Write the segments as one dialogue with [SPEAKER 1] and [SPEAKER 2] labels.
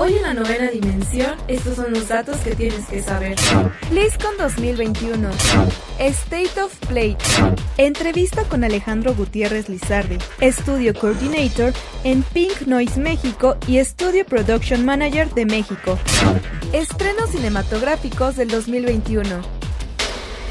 [SPEAKER 1] Hoy en la novena dimensión, estos son los datos que tienes que saber. BlizzCon 2021. State of Play. Entrevista con Alejandro Gutiérrez Lizardi, Studio Coordinator en Pink Noise México y Studio Production Manager de México. Estrenos cinematográficos del 2021.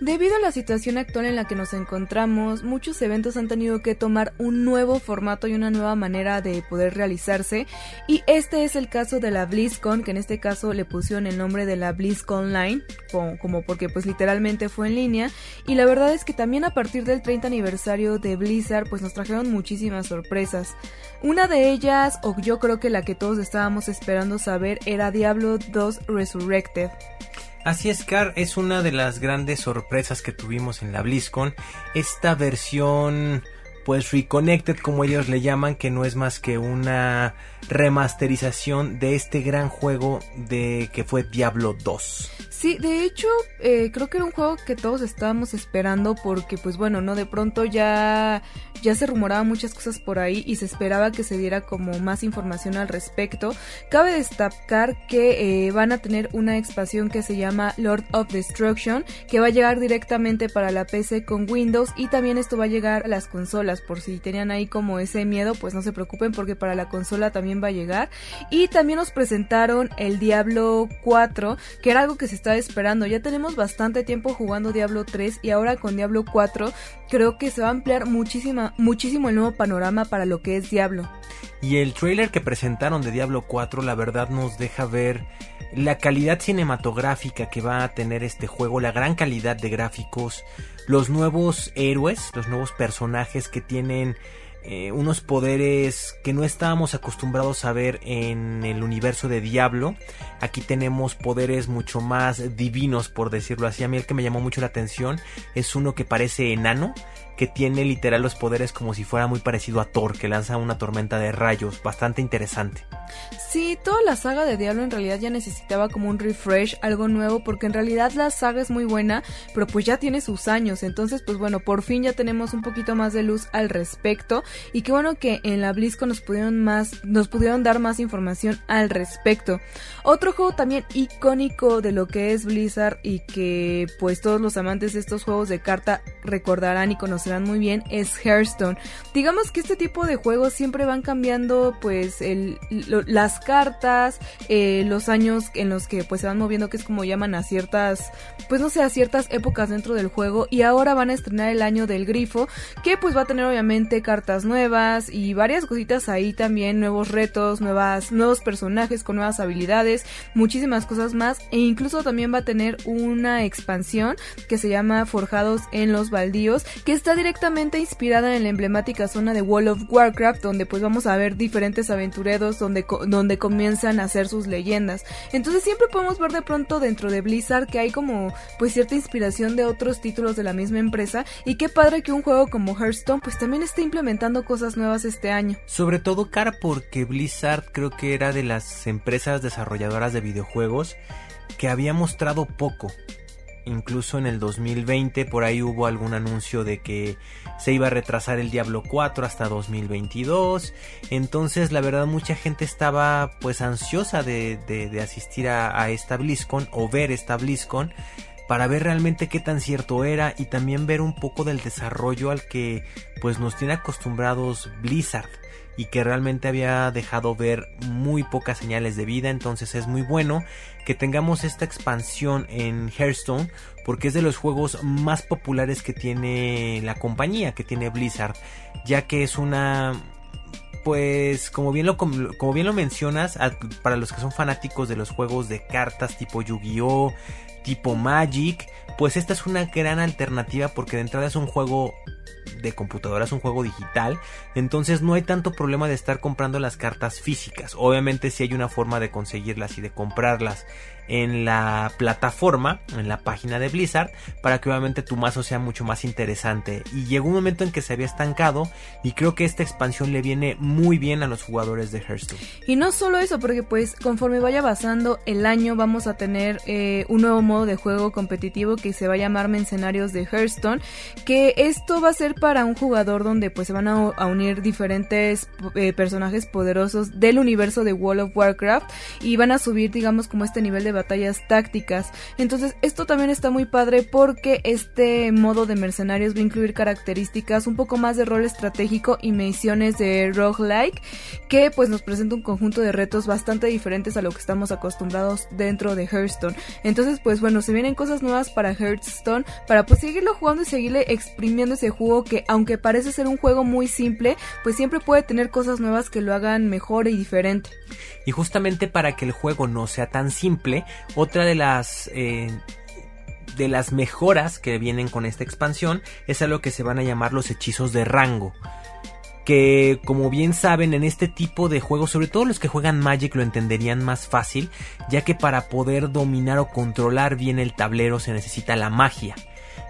[SPEAKER 1] Debido a la situación actual en la que nos encontramos, muchos eventos han tenido que tomar un nuevo formato y una nueva manera de poder realizarse y este es el caso de la BlizzCon, que en este caso le pusieron el nombre de la BlizzCon Online, como, porque pues literalmente fue en línea y la verdad es que también a partir del 30 aniversario de Blizzard pues nos trajeron muchísimas sorpresas. Una de ellas, o yo creo que la que todos estábamos esperando saber, era Diablo 2 Resurrected.
[SPEAKER 2] Así es, Car, es una de las grandes sorpresas que tuvimos en la BlizzCon. Esta versión, pues Reconnected, como ellos le llaman, que no es más que una remasterización de este gran juego de que fue Diablo 2.
[SPEAKER 1] Sí, de hecho, eh, creo que era un juego que todos estábamos esperando porque, pues bueno, no, de pronto ya, ya se rumoraban muchas cosas por ahí y se esperaba que se diera como más información al respecto. Cabe destacar que eh, van a tener una expansión que se llama Lord of Destruction, que va a llegar directamente para la PC con Windows y también esto va a llegar a las consolas, por si tenían ahí como ese miedo, pues no se preocupen porque para la consola también va a llegar. Y también nos presentaron el Diablo 4, que era algo que se estaba esperando. Ya tenemos bastante tiempo jugando Diablo 3 y ahora con Diablo 4 creo que se va a ampliar muchísima, muchísimo el nuevo panorama para lo que es Diablo.
[SPEAKER 2] Y el trailer que presentaron de Diablo 4 la verdad nos deja ver la calidad cinematográfica que va a tener este juego, la gran calidad de gráficos, los nuevos héroes, los nuevos personajes que tienen eh, unos poderes que no estábamos acostumbrados a ver en el universo de Diablo. Aquí tenemos poderes mucho más divinos, por decirlo así. A mí el que me llamó mucho la atención es uno que parece enano que tiene literal los poderes como si fuera muy parecido a Thor, que lanza una tormenta de rayos, bastante interesante.
[SPEAKER 1] Sí, toda la saga de Diablo en realidad ya necesitaba como un refresh, algo nuevo, porque en realidad la saga es muy buena, pero pues ya tiene sus años, entonces pues bueno, por fin ya tenemos un poquito más de luz al respecto y qué bueno que en la BlizzCon nos pudieron más, nos pudieron dar más información al respecto. Otro juego también icónico de lo que es Blizzard y que pues todos los amantes de estos juegos de carta recordarán y conocerán serán muy bien es Hearthstone. Digamos que este tipo de juegos siempre van cambiando pues el, las cartas, eh, los años en los que pues se van moviendo, que es como llaman a ciertas, pues no sé, a ciertas épocas dentro del juego. Y ahora van a estrenar el año del grifo, que pues va a tener obviamente cartas nuevas y varias cositas ahí también, nuevos retos, nuevas, nuevos personajes con nuevas habilidades, muchísimas cosas más. E incluso también va a tener una expansión que se llama Forjados en los Baldíos, que está directamente inspirada en la emblemática zona de World of Warcraft, donde pues vamos a ver diferentes aventureros donde, donde comienzan a hacer sus leyendas. Entonces siempre podemos ver de pronto dentro de Blizzard que hay como pues cierta inspiración de otros títulos de la misma empresa y qué padre que un juego como Hearthstone pues también esté implementando cosas nuevas este año.
[SPEAKER 2] Sobre todo cara porque Blizzard creo que era de las empresas desarrolladoras de videojuegos que había mostrado poco incluso en el 2020 por ahí hubo algún anuncio de que se iba a retrasar el Diablo 4 hasta 2022 entonces la verdad mucha gente estaba pues ansiosa de, asistir a, esta BlizzCon o ver esta BlizzCon para ver realmente qué tan cierto era y también ver un poco del desarrollo al que pues nos tiene acostumbrados Blizzard y que realmente había dejado ver muy pocas señales de vida, entonces es muy bueno que tengamos esta expansión en Hearthstone porque es de los juegos más populares que tiene la compañía, que tiene Blizzard, ya que es una pues como bien lo como bien lo mencionas, para los que son fanáticos de los juegos de cartas tipo Yu-Gi-Oh, tipo Magic, pues esta es una gran alternativa porque de entrada es un juego de computadora, es un juego digital, entonces no hay tanto problema de estar comprando las cartas físicas. Obviamente si hay una forma de conseguirlas y de comprarlas en la plataforma, en la página de Blizzard, para que obviamente tu mazo sea mucho más interesante. Y llegó un momento en que se había estancado y creo que esta expansión le viene muy bien a los jugadores de Hearthstone.
[SPEAKER 1] Y no solo eso, porque pues conforme vaya pasando el año vamos a tener eh, un nuevo modo de juego competitivo que se va a llamar Mercenarios de Hearthstone, que esto va a ser para un jugador donde pues se van a, unir diferentes eh, personajes poderosos del universo de World of Warcraft y van a subir digamos como este nivel de batallas tácticas. Entonces esto también está muy padre porque este modo de mercenarios va a incluir características un poco más de rol estratégico y misiones de roguelike que pues nos presenta un conjunto de retos bastante diferentes a lo que estamos acostumbrados dentro de Hearthstone. Entonces pues bueno, se vienen cosas nuevas para Hearthstone para pues seguirlo jugando y seguirle exprimiendo ese juego que aunque parece ser un juego muy simple, pues siempre puede tener cosas nuevas que lo hagan mejor y diferente.
[SPEAKER 2] Y justamente para que el juego no sea tan simple, otra de las... Eh, de las mejoras que vienen con esta expansión es a lo que se van a llamar los hechizos de rango que como bien saben en este tipo de juegos, sobre todo los que juegan Magic lo entenderían más fácil, ya que para poder dominar o controlar bien el tablero se necesita la magia.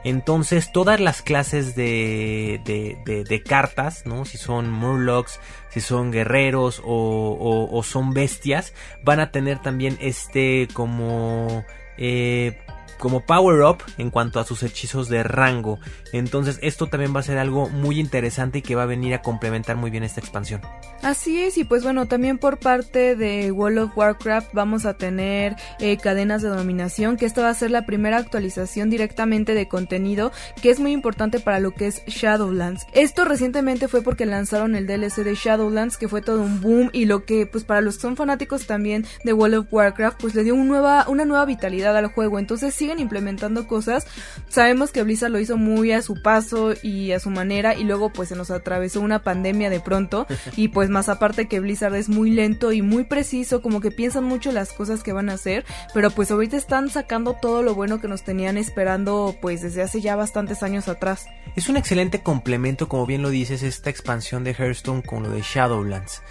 [SPEAKER 2] Entonces todas las clases de, de, cartas, ¿no? si son Murlocs, si son guerreros o, o, son bestias, van a tener también este como... Eh, como power up en cuanto a sus hechizos de rango. Entonces esto también va a ser algo muy interesante y que va a venir a complementar muy bien esta expansión.
[SPEAKER 1] Así es, y pues bueno, también por parte de World of Warcraft vamos a tener eh, cadenas de dominación, que esta va a ser la primera actualización directamente de contenido, que es muy importante para lo que es Shadowlands. Esto recientemente fue porque lanzaron el DLC de Shadowlands, que fue todo un boom, y lo que pues para los que son fanáticos también de World of Warcraft, pues le dio nueva, una nueva vitalidad al juego. Entonces siguen implementando cosas. Sabemos que Blizzard lo hizo muy a su paso y a su manera, y luego pues se nos atravesó una pandemia de pronto, y pues más aparte que Blizzard es muy lento y muy preciso, como que piensan mucho las cosas que van a hacer, pero pues ahorita están sacando todo lo bueno que nos tenían esperando pues desde hace ya bastantes años atrás.
[SPEAKER 2] Es un excelente complemento, como bien lo dices, esta expansión de Hearthstone con lo de Shadowlands.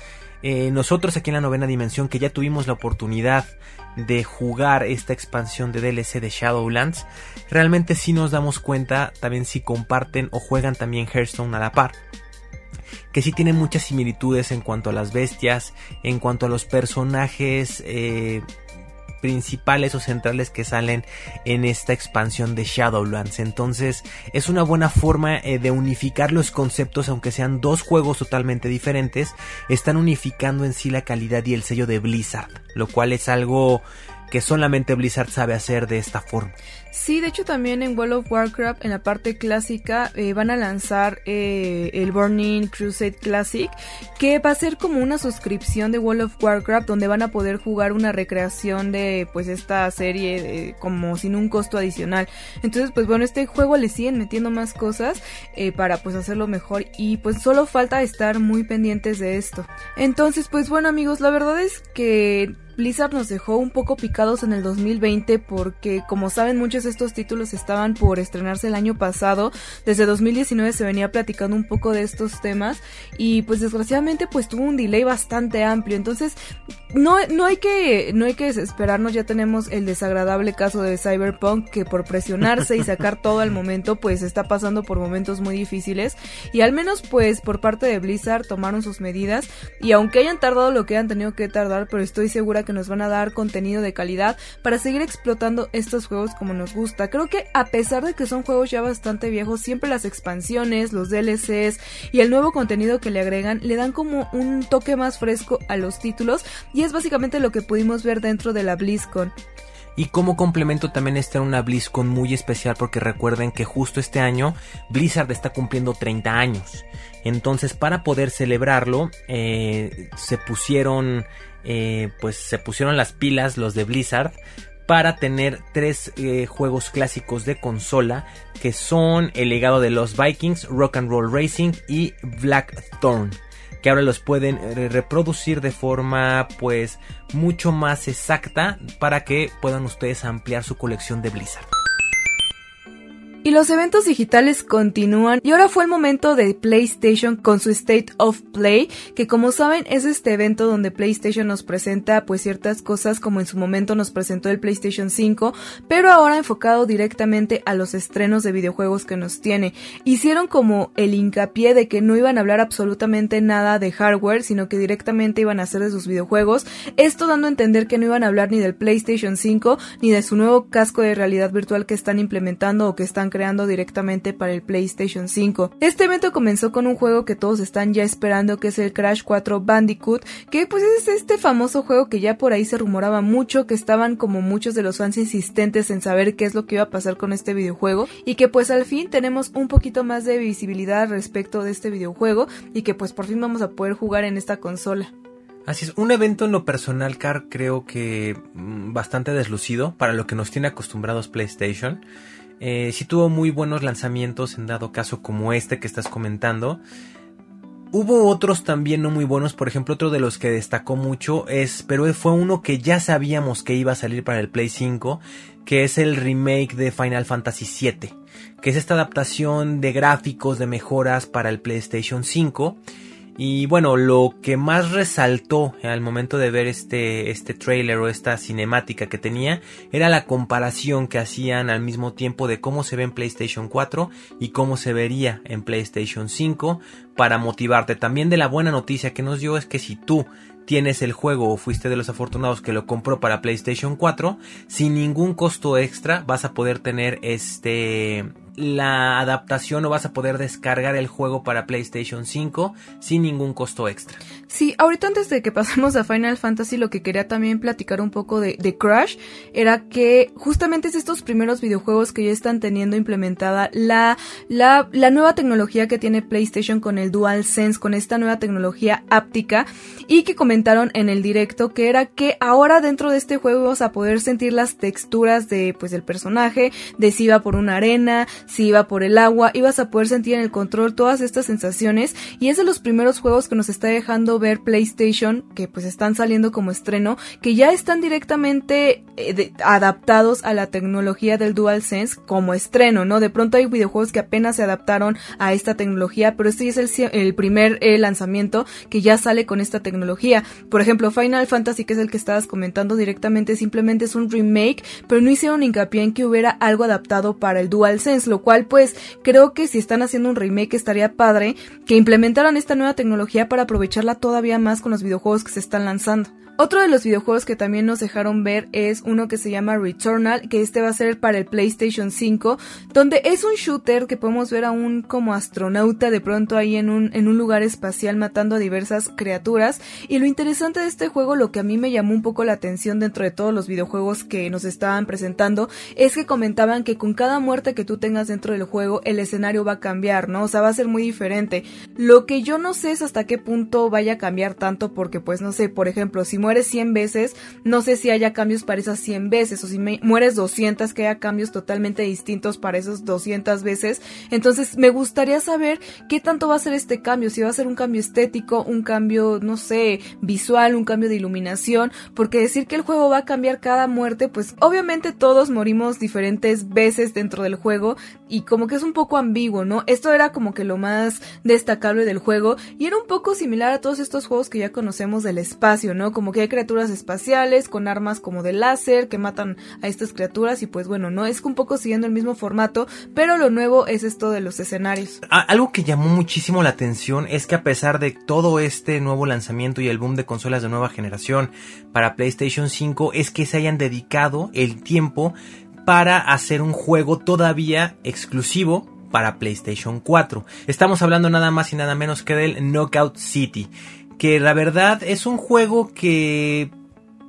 [SPEAKER 2] Eh, nosotros aquí en la novena dimensión que ya tuvimos la oportunidad de jugar esta expansión de DLC de Shadowlands, realmente sí nos damos cuenta también si comparten o juegan también Hearthstone a la par. Que sí tiene muchas similitudes en cuanto a las bestias, en cuanto a los personajes eh, principales o centrales que salen en esta expansión de Shadowlands. Entonces es una buena forma eh, de unificar los conceptos, aunque sean dos juegos totalmente diferentes, están unificando en sí la calidad y el sello de Blizzard, lo cual es algo que solamente Blizzard sabe hacer de esta forma.
[SPEAKER 1] Sí, de hecho también en World of Warcraft en la parte clásica eh, van a lanzar eh, el Burning Crusade Classic que va a ser como una suscripción de World of Warcraft donde van a poder jugar una recreación de pues esta serie eh, como sin un costo adicional. Entonces pues bueno este juego le siguen metiendo más cosas para pues hacerlo mejor y pues solo falta estar muy pendientes de esto. Entonces pues bueno amigos la verdad es que Blizzard nos dejó un poco picados en el 2020 porque como saben muchos estos títulos estaban por estrenarse el año pasado. Desde 2019 se venía platicando un poco de estos temas y pues desgraciadamente pues tuvo un delay bastante amplio. Entonces no, no hay que no hay que desesperarnos, ya tenemos el desagradable caso de Cyberpunk que por presionarse y sacar todo al momento pues está pasando por momentos muy difíciles y al menos pues por parte de Blizzard tomaron sus medidas y aunque hayan tardado lo que hayan tenido que tardar, pero estoy segura que nos van a dar contenido de calidad para seguir explotando estos juegos como nos gusta. Creo que a pesar de que son juegos ya bastante viejos, siempre las expansiones, los DLCs y el nuevo contenido que le agregan le dan como un toque más fresco a los títulos y es básicamente lo que pudimos ver dentro de la BlizzCon.
[SPEAKER 2] Y como complemento también está una BlizzCon muy especial porque recuerden que justo este año Blizzard está cumpliendo 30 años. Entonces para poder celebrarlo eh, se pusieron eh, pues se pusieron las pilas los de Blizzard para tener tres eh, juegos clásicos de consola que son El legado de los Vikings, Rock and Roll Racing y Blackthorn que ahora los pueden eh, reproducir de forma pues mucho más exacta para que puedan ustedes ampliar su colección de Blizzard.
[SPEAKER 1] Y los eventos digitales continúan y ahora fue el momento de PlayStation con su State of Play, que como saben es este evento donde PlayStation nos presenta pues ciertas cosas como en su momento nos presentó el PlayStation 5, pero ahora enfocado directamente a los estrenos de videojuegos que nos tiene. Hicieron como el hincapié de que no iban a hablar absolutamente nada de hardware, sino que directamente iban a hacer de sus videojuegos, esto dando a entender que no iban a hablar ni del PlayStation 5 ni de su nuevo casco de realidad virtual que están implementando o que están creando directamente para el PlayStation 5. Este evento comenzó con un juego que todos están ya esperando que es el Crash 4 Bandicoot, que pues es este famoso juego que ya por ahí se rumoraba mucho, que estaban como muchos de los fans insistentes en saber qué es lo que iba a pasar con este videojuego y que pues al fin tenemos un poquito más de visibilidad respecto de este videojuego y que pues por fin vamos a poder jugar en esta consola.
[SPEAKER 2] Así es, un evento en lo personal, Car, creo que mm, bastante deslucido para lo que nos tiene acostumbrados PlayStation. Eh, sí tuvo muy buenos lanzamientos en dado caso como este que estás comentando. Hubo otros también no muy buenos, por ejemplo otro de los que destacó mucho es, pero fue uno que ya sabíamos que iba a salir para el Play 5, que es el remake de Final Fantasy VII, que es esta adaptación de gráficos, de mejoras para el PlayStation 5 y bueno, lo que más resaltó al momento de ver este, este trailer o esta cinemática que tenía era la comparación que hacían al mismo tiempo de cómo se ve en PlayStation 4 y cómo se vería en PlayStation 5 para motivarte. También de la buena noticia que nos dio es que si tú tienes el juego o fuiste de los afortunados que lo compró para PlayStation 4, sin ningún costo extra vas a poder tener este la adaptación o vas a poder descargar el juego para PlayStation 5 sin ningún costo extra.
[SPEAKER 1] Sí, ahorita antes de que pasemos a Final Fantasy lo que quería también platicar un poco de, Crash era que justamente es estos primeros videojuegos que ya están teniendo implementada la, la, la nueva tecnología que tiene PlayStation con el DualSense, con esta nueva tecnología áptica y que comentaron en el directo que era que ahora dentro de este juego vas a poder sentir las texturas de pues del personaje, de si va por una arena, si iba por el agua, ibas a poder sentir en el control todas estas sensaciones y es de los primeros juegos que nos está dejando ver PlayStation, que pues están saliendo como estreno, que ya están directamente eh, adaptados a la tecnología del DualSense como estreno, ¿no? De pronto hay videojuegos que apenas se adaptaron a esta tecnología, pero este es el, primer eh, lanzamiento que ya sale con esta tecnología. Por ejemplo, Final Fantasy, que es el que estabas comentando directamente, simplemente es un remake, pero no hicieron hincapié en que hubiera algo adaptado para el DualSense, lo cual pues creo que si están haciendo un remake estaría padre que implementaran esta nueva tecnología para aprovecharla todavía más con los videojuegos que se están lanzando. Otro de los videojuegos que también nos dejaron ver es uno que se llama Returnal, que este va a ser para el PlayStation 5, donde es un shooter que podemos ver a un como astronauta de pronto ahí en un, en un lugar espacial matando a diversas criaturas. Y lo interesante de este juego, lo que a mí me llamó un poco la atención dentro de todos los videojuegos que nos estaban presentando, es que comentaban que con cada muerte que tú tengas dentro del juego, el escenario va a cambiar, ¿no? O sea, va a ser muy diferente. Lo que yo no sé es hasta qué punto vaya a cambiar tanto, porque pues no sé, por ejemplo, si mueres 100 veces, no sé si haya cambios para esas 100 veces, o si mueres 200, que haya cambios totalmente distintos para esas 200 veces. Entonces, me gustaría saber qué tanto va a ser este cambio, si va a ser un cambio estético, un cambio, no sé, visual, un cambio de iluminación, porque decir que el juego va a cambiar cada muerte, pues obviamente todos morimos diferentes veces dentro del juego y como que es un poco ambiguo, ¿no? Esto era como que lo más destacable del juego y era un poco similar a todos estos juegos que ya conocemos del espacio, ¿no? Como que hay criaturas espaciales con armas como de láser que matan a estas criaturas y pues bueno, no es un poco siguiendo el mismo formato, pero lo nuevo es esto de los escenarios.
[SPEAKER 2] Algo que llamó muchísimo la atención es que a pesar de todo este nuevo lanzamiento y el boom de consolas de nueva generación para PlayStation 5 es que se hayan dedicado el tiempo para hacer un juego todavía exclusivo para PlayStation 4. Estamos hablando nada más y nada menos que del Knockout City, que la verdad es un juego que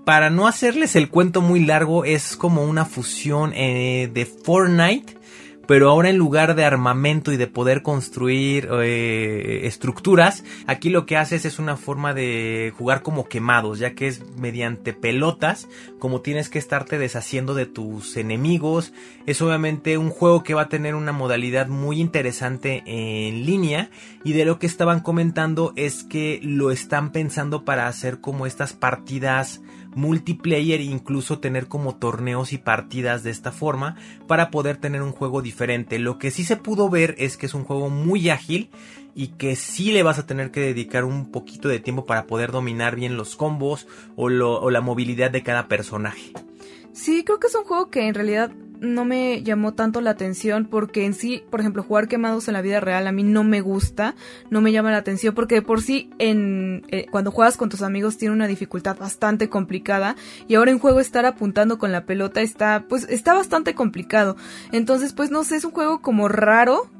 [SPEAKER 2] para no hacerles el cuento muy largo, es como una fusión eh, de Fortnite pero ahora en lugar de armamento y de poder construir eh, estructuras, aquí lo que haces es una forma de jugar como quemados, ya que es mediante pelotas, como tienes que estarte deshaciendo de tus enemigos. Es obviamente un juego que va a tener una modalidad muy interesante en línea y de lo que estaban comentando es que lo están pensando para hacer como estas partidas multiplayer e incluso tener como torneos y partidas de esta forma para poder tener un juego diferente. Lo que sí se pudo ver es que es un juego muy ágil y que sí le vas a tener que dedicar un poquito de tiempo para poder dominar bien los combos o, o la movilidad de cada personaje.
[SPEAKER 1] Sí, creo que es un juego que en realidad no me llamó tanto la atención porque en sí, por ejemplo, jugar quemados en la vida real a mí no me gusta, no me llama la atención porque por sí en eh, cuando juegas con tus amigos tiene una dificultad bastante complicada y ahora en juego estar apuntando con la pelota está pues está bastante complicado. Entonces, pues no sé, es un juego como raro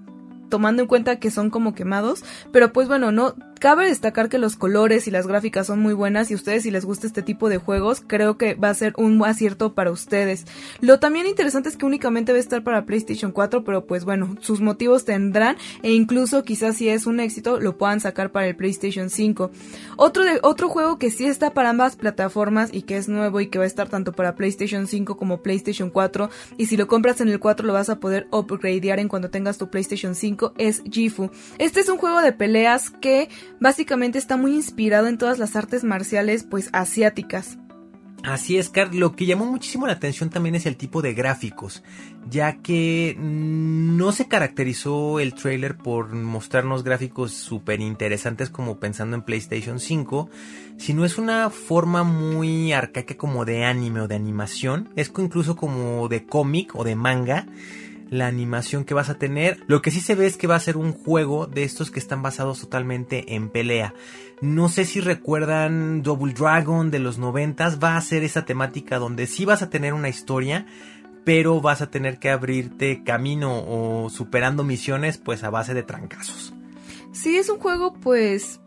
[SPEAKER 1] tomando en cuenta que son como quemados, pero pues bueno, no Cabe destacar que los colores y las gráficas son muy buenas y a ustedes si les gusta este tipo de juegos, creo que va a ser un acierto para ustedes. Lo también interesante es que únicamente va a estar para PlayStation 4, pero pues bueno, sus motivos tendrán e incluso quizás si es un éxito lo puedan sacar para el PlayStation 5. Otro, de, otro juego que sí está para ambas plataformas y que es nuevo y que va a estar tanto para PlayStation 5 como PlayStation 4 y si lo compras en el 4 lo vas a poder upgradear en cuando tengas tu PlayStation 5 es Gifu. Este es un juego de peleas que básicamente está muy inspirado en todas las artes marciales pues asiáticas.
[SPEAKER 2] Así es, Car. Lo que llamó muchísimo la atención también es el tipo de gráficos, ya que no se caracterizó el trailer por mostrarnos gráficos súper interesantes como pensando en PlayStation 5, sino es una forma muy arcaica como de anime o de animación, es incluso como de cómic o de manga la animación que vas a tener. Lo que sí se ve es que va a ser un juego de estos que están basados totalmente en pelea. No sé si recuerdan Double Dragon de los noventas, va a ser esa temática donde sí vas a tener una historia, pero vas a tener que abrirte camino o superando misiones pues a base de trancazos.
[SPEAKER 1] Sí, es un juego pues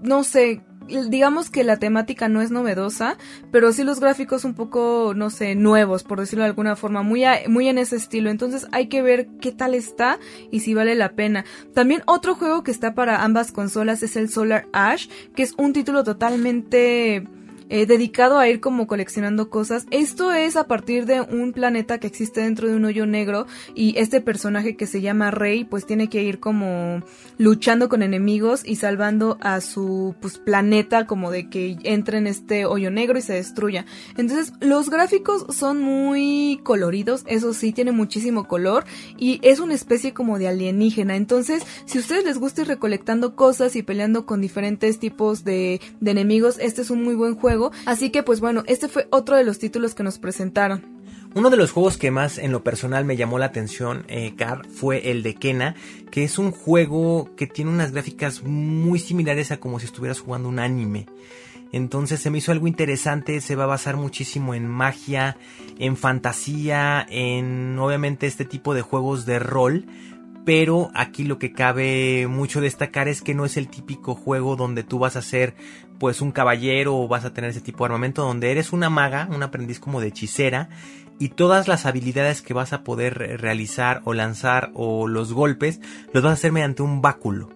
[SPEAKER 1] no sé, digamos que la temática no es novedosa, pero sí los gráficos un poco, no sé, nuevos, por decirlo de alguna forma, muy, muy en ese estilo. Entonces hay que ver qué tal está y si vale la pena. También otro juego que está para ambas consolas es el Solar Ash, que es un título totalmente eh, dedicado a ir como coleccionando cosas. Esto es a partir de un planeta que existe dentro de un hoyo negro y este personaje que se llama Rey pues tiene que ir como luchando con enemigos y salvando a su pues planeta como de que entre en este hoyo negro y se destruya. Entonces los gráficos son muy coloridos, eso sí, tiene muchísimo color y es una especie como de alienígena. Entonces si a ustedes les gusta ir recolectando cosas y peleando con diferentes tipos de, de enemigos, este es un muy buen juego Así que pues bueno, este fue otro de los títulos que nos presentaron.
[SPEAKER 2] Uno de los juegos que más en lo personal me llamó la atención, eh, Car, fue el de Kena, que es un juego que tiene unas gráficas muy similares a como si estuvieras jugando un anime. Entonces se me hizo algo interesante, se va a basar muchísimo en magia, en fantasía, en obviamente este tipo de juegos de rol, pero aquí lo que cabe mucho destacar es que no es el típico juego donde tú vas a ser pues un caballero o vas a tener ese tipo de armamento donde eres una maga, un aprendiz como de hechicera y todas las habilidades que vas a poder realizar o lanzar o los golpes los vas a hacer mediante un báculo.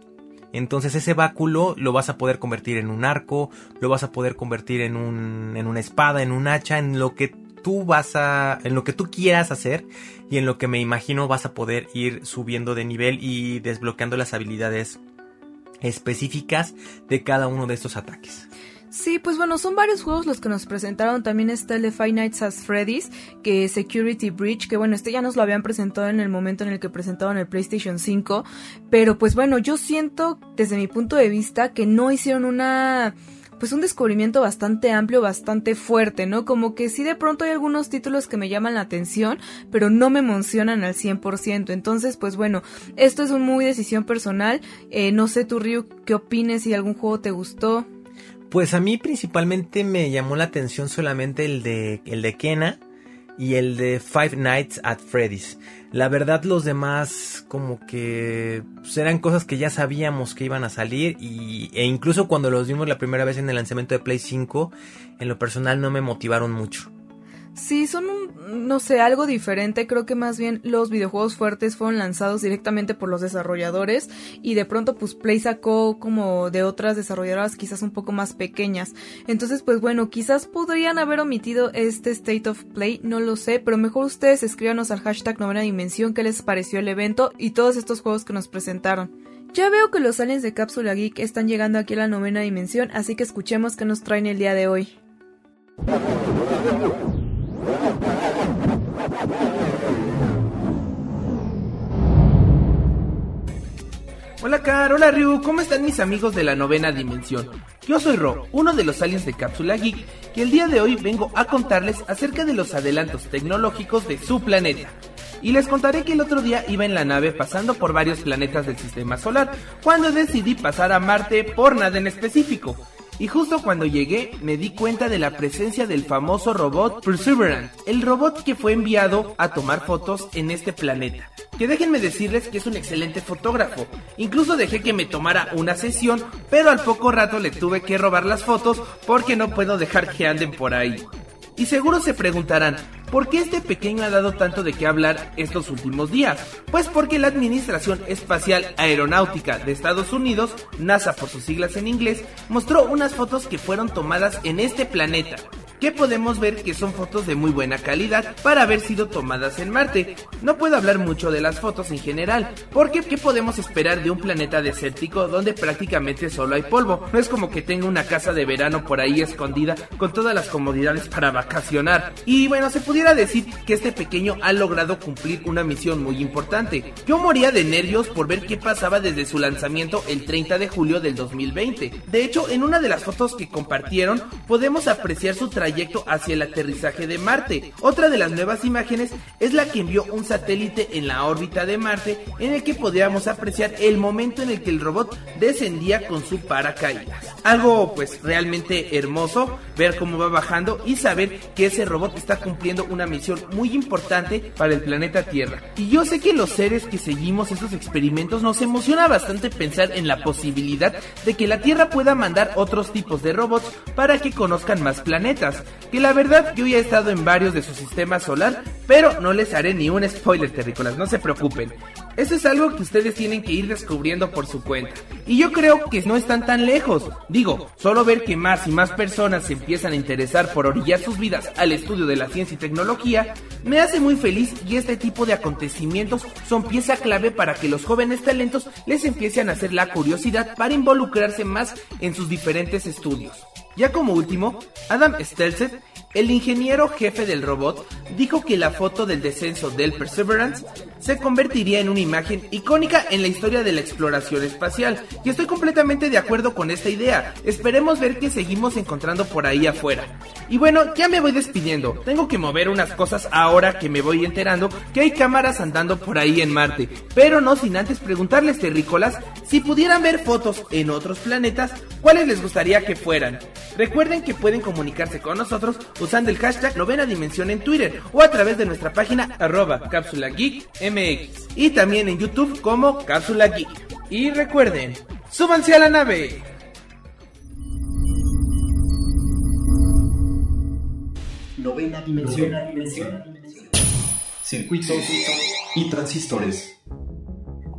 [SPEAKER 2] Entonces ese báculo lo vas a poder convertir en un arco, lo vas a poder convertir en, un, en una espada, en un hacha, en lo que tú vas a, en lo que tú quieras hacer y en lo que me imagino vas a poder ir subiendo de nivel y desbloqueando las habilidades específicas de cada uno de estos ataques.
[SPEAKER 1] Sí, pues bueno, son varios juegos los que nos presentaron. También está el de Five Nights at Freddy's, que es Security Breach, que bueno, este ya nos lo habían presentado en el momento en el que presentaron el PlayStation 5. Pero pues bueno, yo siento desde mi punto de vista que no hicieron una pues un descubrimiento bastante amplio, bastante fuerte, ¿no? Como que sí de pronto hay algunos títulos que me llaman la atención, pero no me emocionan al 100%. Entonces, pues bueno, esto es un muy decisión personal. Eh, no sé tú, Ryu, qué opines, si algún juego te gustó.
[SPEAKER 2] Pues a mí principalmente me llamó la atención solamente el de, el de Kena y el de Five Nights at Freddy's. La verdad los demás como que pues, eran cosas que ya sabíamos que iban a salir y, e incluso cuando los vimos la primera vez en el lanzamiento de Play 5, en lo personal no me motivaron mucho.
[SPEAKER 1] Sí, son un, no sé, algo diferente. Creo que más bien los videojuegos fuertes fueron lanzados directamente por los desarrolladores y de pronto pues Play sacó como de otras desarrolladoras quizás un poco más pequeñas. Entonces pues bueno, quizás podrían haber omitido este State of Play, no lo sé, pero mejor ustedes escríbanos al hashtag novena dimensión qué les pareció el evento y todos estos juegos que nos presentaron. Ya veo que los aliens de Cápsula Geek están llegando aquí a la novena dimensión, así que escuchemos qué nos traen el día de hoy.
[SPEAKER 3] Hola Car, hola Ryu, ¿cómo están mis amigos de la novena dimensión? Yo soy Ro, uno de los aliens de Cápsula Geek, y el día de hoy vengo a contarles acerca de los adelantos tecnológicos de su planeta. Y les contaré que el otro día iba en la nave pasando por varios planetas del sistema solar, cuando decidí pasar a Marte por nada en específico. Y justo cuando llegué me di cuenta de la presencia del famoso robot Perseverance, el robot que fue enviado a tomar fotos en este planeta. Que déjenme decirles que es un excelente fotógrafo. Incluso dejé que me tomara una sesión, pero al poco rato le tuve que robar las fotos porque no puedo dejar que anden por ahí. Y seguro se preguntarán, ¿por qué este pequeño ha dado tanto de qué hablar estos últimos días? Pues porque la Administración Espacial Aeronáutica de Estados Unidos, NASA por sus siglas en inglés, mostró unas fotos que fueron tomadas en este planeta que podemos ver que son fotos de muy buena calidad para haber sido tomadas en Marte. No puedo hablar mucho de las fotos en general, porque ¿qué podemos esperar de un planeta desértico donde prácticamente solo hay polvo? No es como que tenga una casa de verano por ahí escondida con todas las comodidades para vacacionar. Y bueno, se pudiera decir que este pequeño ha logrado cumplir una misión muy importante. Yo moría de nervios por ver qué pasaba desde su lanzamiento el 30 de julio del 2020. De hecho, en una de las fotos que compartieron podemos apreciar su trayectoria hacia el aterrizaje de Marte. Otra de las nuevas imágenes es la que envió un satélite en la órbita de Marte en el que podíamos apreciar el momento en el que el robot descendía con su paracaídas. Algo pues realmente hermoso ver cómo va bajando y saber que ese robot está cumpliendo una misión muy importante para el planeta Tierra. Y yo sé que los seres que seguimos estos experimentos nos emociona bastante pensar en la posibilidad de que la Tierra pueda mandar otros tipos de robots para que conozcan más planetas. Que la verdad yo ya he estado en varios de su sistema solar, pero no les haré ni un spoiler terrícolas, no se preocupen. Eso es algo que ustedes tienen que ir descubriendo por su cuenta. Y yo creo que no están tan lejos. Digo, solo ver que más y más personas se empiezan a interesar por orillar sus vidas al estudio de la ciencia y tecnología, me hace muy feliz y este tipo de acontecimientos son pieza clave para que los jóvenes talentos les empiecen a hacer la curiosidad para involucrarse más en sus diferentes estudios. Ya como último, Adam Stelzet, el ingeniero jefe del robot, dijo que la foto del descenso del Perseverance se convertiría en una imagen icónica en la historia de la exploración espacial. Y estoy completamente de acuerdo con esta idea. Esperemos ver qué seguimos encontrando por ahí afuera. Y bueno, ya me voy despidiendo. Tengo que mover unas cosas ahora que me voy enterando que hay cámaras andando por ahí en Marte. Pero no sin antes preguntarles, terrícolas, si pudieran ver fotos en otros planetas, ¿cuáles les gustaría que fueran? Recuerden que pueden comunicarse con nosotros usando el hashtag novena dimensión en Twitter o a través de nuestra página arroba cápsula geek MX y también en YouTube como Cápsula Geek. Y recuerden, súbanse a la nave.
[SPEAKER 4] Novena dimensión. Circuitos y transistores.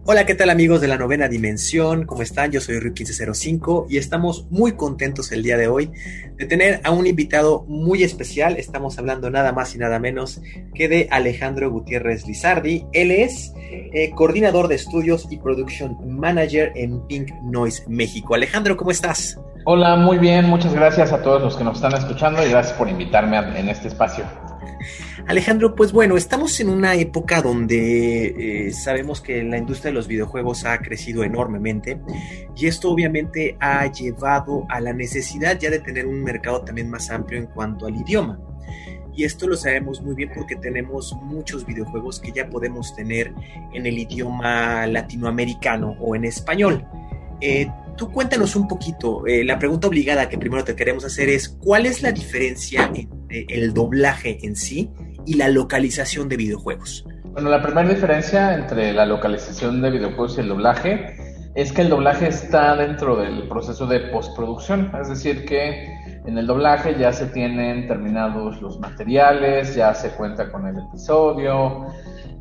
[SPEAKER 5] Hola, ¿qué tal amigos de la novena dimensión? ¿Cómo están? Yo soy Rui1505 y estamos muy contentos el día de hoy de tener a un invitado muy especial. Estamos hablando nada más y nada menos que de Alejandro Gutiérrez Lizardi. Él es eh, coordinador de estudios y production manager en Pink Noise México. Alejandro, ¿cómo estás?
[SPEAKER 6] Hola, muy bien. Muchas gracias a todos los que nos están escuchando y gracias por invitarme en este espacio.
[SPEAKER 5] Alejandro, pues bueno, estamos en una época donde eh, sabemos que la industria de los videojuegos ha crecido enormemente y esto obviamente ha llevado a la necesidad ya de tener un mercado también más amplio en cuanto al idioma. Y esto lo sabemos muy bien porque tenemos muchos videojuegos que ya podemos tener en el idioma latinoamericano o en español. Eh, tú cuéntanos un poquito, eh, la pregunta obligada que primero te queremos hacer es, ¿cuál es la diferencia entre el doblaje en sí y la localización de videojuegos?
[SPEAKER 6] Bueno, la primera diferencia entre la localización de videojuegos y el doblaje es que el doblaje está dentro del proceso de postproducción, es decir, que en el doblaje ya se tienen terminados los materiales, ya se cuenta con el episodio,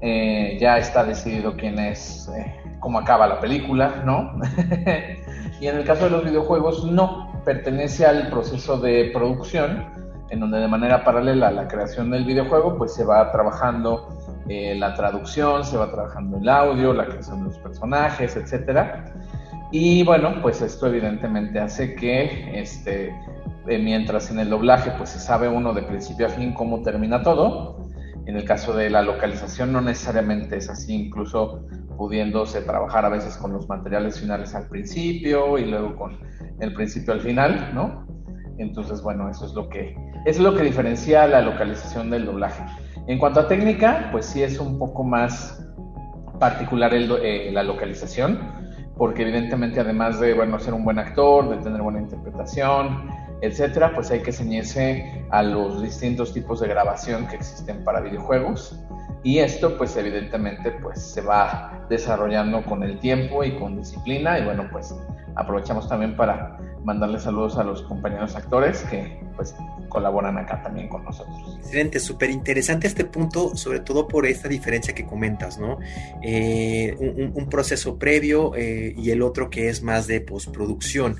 [SPEAKER 6] eh, ya está decidido quién es, eh, cómo acaba la película, ¿no? y en el caso de los videojuegos no, pertenece al proceso de producción, en donde de manera paralela a la creación del videojuego, pues se va trabajando eh, la traducción, se va trabajando el audio, la creación de los personajes, etcétera. Y bueno, pues esto evidentemente hace que este, eh, mientras en el doblaje pues se sabe uno de principio a fin cómo termina todo, en el caso de la localización no necesariamente es así, incluso pudiéndose trabajar a veces con los materiales finales al principio y luego con el principio al final, ¿no? Entonces, bueno, eso es lo que es lo que diferencia la localización del doblaje. En cuanto a técnica, pues sí es un poco más particular eh, la localización, porque evidentemente además de bueno ser un buen actor, de tener buena interpretación, etcétera, pues hay que ceñirse a los distintos tipos de grabación que existen para videojuegos. Y esto pues evidentemente pues se va desarrollando con el tiempo y con disciplina. Y bueno pues aprovechamos también para mandarle saludos a los compañeros actores que pues colaboran acá también con nosotros.
[SPEAKER 5] Excelente, súper interesante este punto, sobre todo por esta diferencia que comentas, ¿no? Eh, un, proceso previo eh, y el otro que es más de postproducción.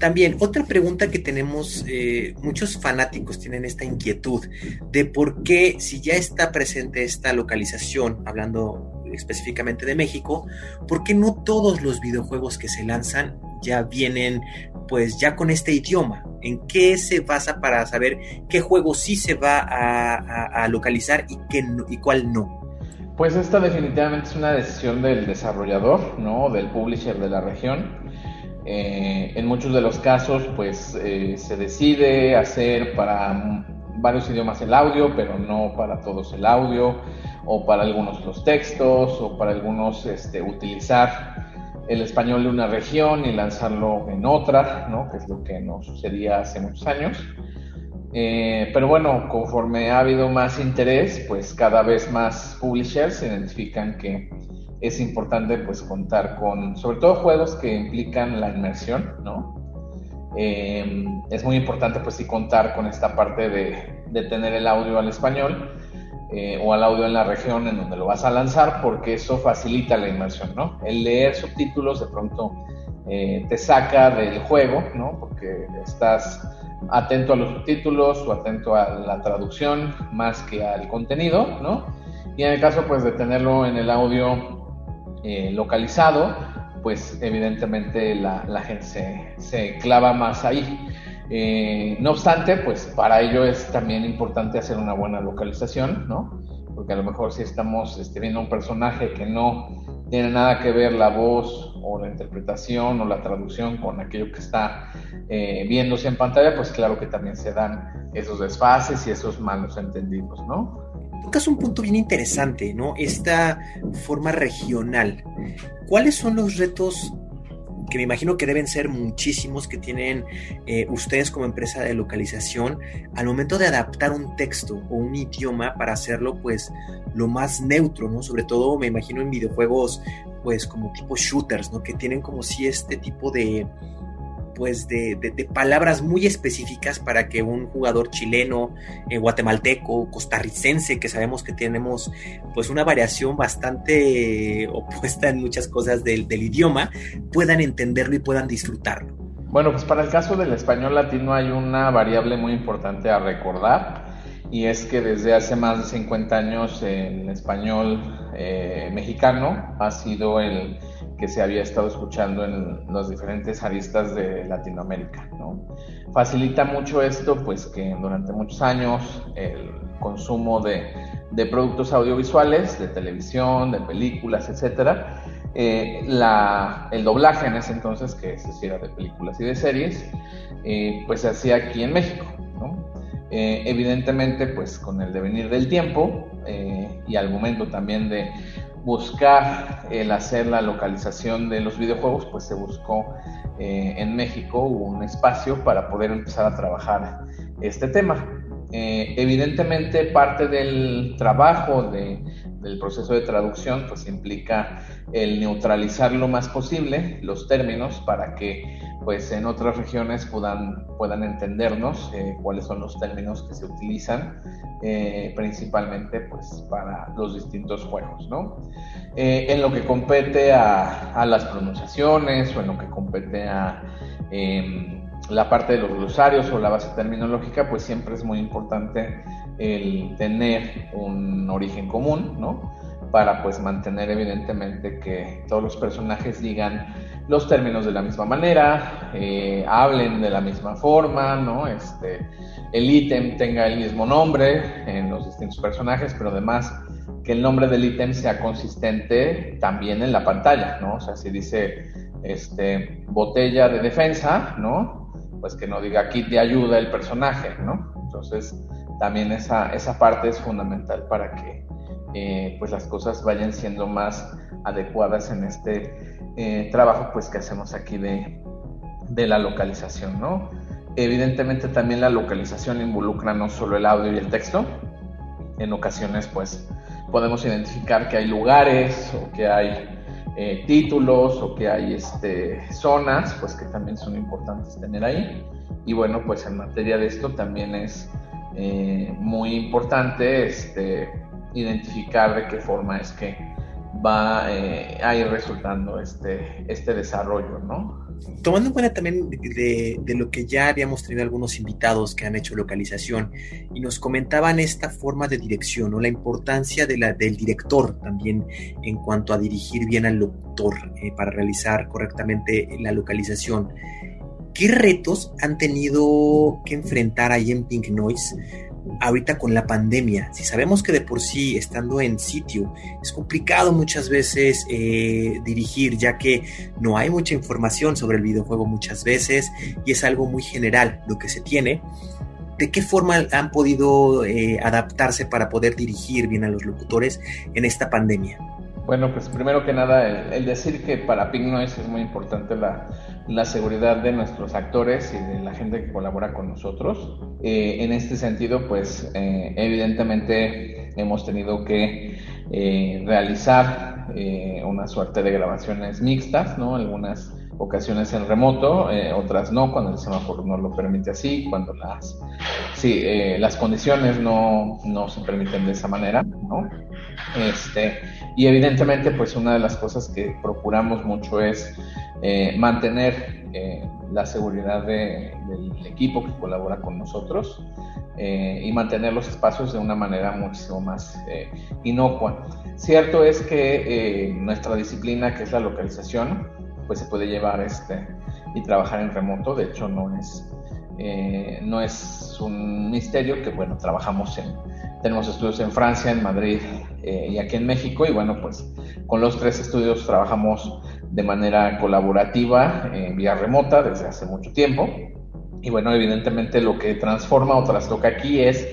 [SPEAKER 5] También, otra pregunta que tenemos, eh, muchos fanáticos tienen esta inquietud de por qué si ya está presente esta localización, hablando específicamente de México, ¿por qué no todos los videojuegos que se lanzan ya vienen pues ya con este idioma? ¿En qué se basa para saber qué juego sí se va a, localizar y, qué y cuál no?
[SPEAKER 6] Pues esta definitivamente es una decisión del desarrollador, ¿no? Del publisher de la región. Eh, en muchos de los casos, pues eh, se decide hacer para varios idiomas el audio, pero no para todos el audio o para algunos los textos, o para algunos este, utilizar el español de una región y lanzarlo en otra, ¿no? que es lo que nos sucedía hace muchos años. Eh, pero bueno, conforme ha habido más interés, pues cada vez más publishers identifican que es importante pues contar con, sobre todo juegos que implican la inmersión, ¿no? Eh, es muy importante pues sí contar con esta parte de, de tener el audio al español eh, o al audio en la región en donde lo vas a lanzar, porque eso facilita la inmersión, ¿no? El leer subtítulos de pronto eh, te saca del juego, ¿no? Porque estás atento a los subtítulos o atento a la traducción más que al contenido, ¿no? Y en el caso, pues, de tenerlo en el audio eh, localizado, pues, evidentemente la, gente se clava más ahí. Eh, no obstante, pues para ello es también importante hacer una buena localización, ¿no? Porque a lo mejor si estamos este, viendo un personaje que no tiene nada que ver la voz o la interpretación o la traducción con aquello que está eh, viéndose en pantalla, pues claro que también se dan esos desfases y esos malos entendidos, ¿no?
[SPEAKER 5] Tocas un punto bien interesante, ¿no? Esta forma regional. ¿Cuáles son los retos me imagino que deben ser muchísimos que tienen eh, ustedes como empresa de localización al momento de adaptar un texto o un idioma para hacerlo pues lo más neutro, ¿no? Sobre todo me imagino en videojuegos pues como tipo shooters, ¿no? Que tienen como si este tipo de pues de, palabras muy específicas para que un jugador chileno, eh, guatemalteco, costarricense, que sabemos que tenemos pues una variación bastante opuesta en muchas cosas del, del idioma, puedan entenderlo y puedan disfrutarlo.
[SPEAKER 6] Bueno, pues para el caso del español latino hay una variable muy importante a recordar y es que desde hace más de 50 años el español eh, mexicano ha sido el que se había estado escuchando en los diferentes aristas de Latinoamérica. ¿no? Facilita mucho esto, pues que durante muchos años el consumo de, de productos audiovisuales, de televisión, de películas, etcétera, eh, la, el doblaje en ese entonces, que se hacía de películas y de series, eh, pues se hacía aquí en México. ¿no? Eh, evidentemente, pues con el devenir del tiempo y al momento también de buscar el hacer la localización de los videojuegos, pues se buscó eh, en México un espacio para poder empezar a trabajar este tema. Eh, evidentemente parte del trabajo de, del proceso de traducción pues implica el neutralizar lo más posible los términos para que pues en otras regiones puedan, puedan entendernos eh, cuáles son los términos que se utilizan eh, principalmente pues para los distintos juegos, ¿no? Eh, en lo que compete a, a, las pronunciaciones o en lo que compete a em, la parte de los glosarios o la base terminológica, pues siempre es muy importante el tener un origen común, ¿no? Para pues mantener evidentemente que todos los personajes digan los términos de la misma manera, eh, hablen de la misma forma, ¿no? Este, el ítem tenga el mismo nombre en los distintos personajes, pero además que el nombre del ítem sea consistente también en la pantalla, ¿no? O sea, si dice este, botella de defensa, ¿no? Pues que no diga kit de ayuda el personaje, ¿no? Entonces, también esa, esa parte es fundamental para que eh, pues las cosas vayan siendo más adecuadas en este eh, trabajo pues que hacemos aquí de, de la localización, ¿no? Evidentemente también la localización involucra no solo el audio y el texto, en ocasiones pues podemos identificar que hay lugares o que hay eh, títulos o que hay este, zonas pues que también son importantes tener ahí y bueno pues en materia de esto también es eh, muy importante este, identificar de qué forma es que va eh, a ir resultando este, este desarrollo, ¿no?
[SPEAKER 5] Tomando en cuenta también de, lo que ya habíamos tenido algunos invitados que han hecho localización y nos comentaban esta forma de dirección o la importancia de la, del director también en cuanto a dirigir bien al lector eh, para realizar correctamente la localización. ¿Qué retos han tenido que enfrentar ahí en Pink Noise ahorita con la pandemia. Si sabemos que de por sí, estando en sitio, es complicado muchas veces eh, dirigir, ya que no hay mucha información sobre el videojuego muchas veces y es algo muy general lo que se tiene. ¿De qué forma han podido eh, adaptarse para poder dirigir bien a los locutores en esta pandemia?
[SPEAKER 6] Bueno, pues primero que nada, el, decir que para Pink Noise es muy importante la, seguridad de nuestros actores y de la gente que colabora con nosotros. Eh, en este sentido, pues eh, evidentemente hemos tenido que eh, realizar eh, una suerte de grabaciones mixtas, ¿no? Algunas ocasiones en remoto, otras no, cuando el semáforo no lo permite así, cuando las, sí, las condiciones no, no, se permiten de esa manera, ¿no? Este, y evidentemente, pues una de las cosas que procuramos mucho es eh, mantener eh, la seguridad de, del equipo que colabora con nosotros eh, y mantener los espacios de una manera muchísimo más inocua. Cierto es que nuestra disciplina, que es la localización, pues se puede llevar este y trabajar en remoto. De hecho, no es, no es un misterio que, bueno, trabajamos en, tenemos estudios en Francia, en Madrid eh, y aquí en México. Y bueno, pues con los tres estudios trabajamos de manera colaborativa, eh, vía remota, desde hace mucho tiempo. Y bueno, evidentemente lo que transforma o trastoca aquí es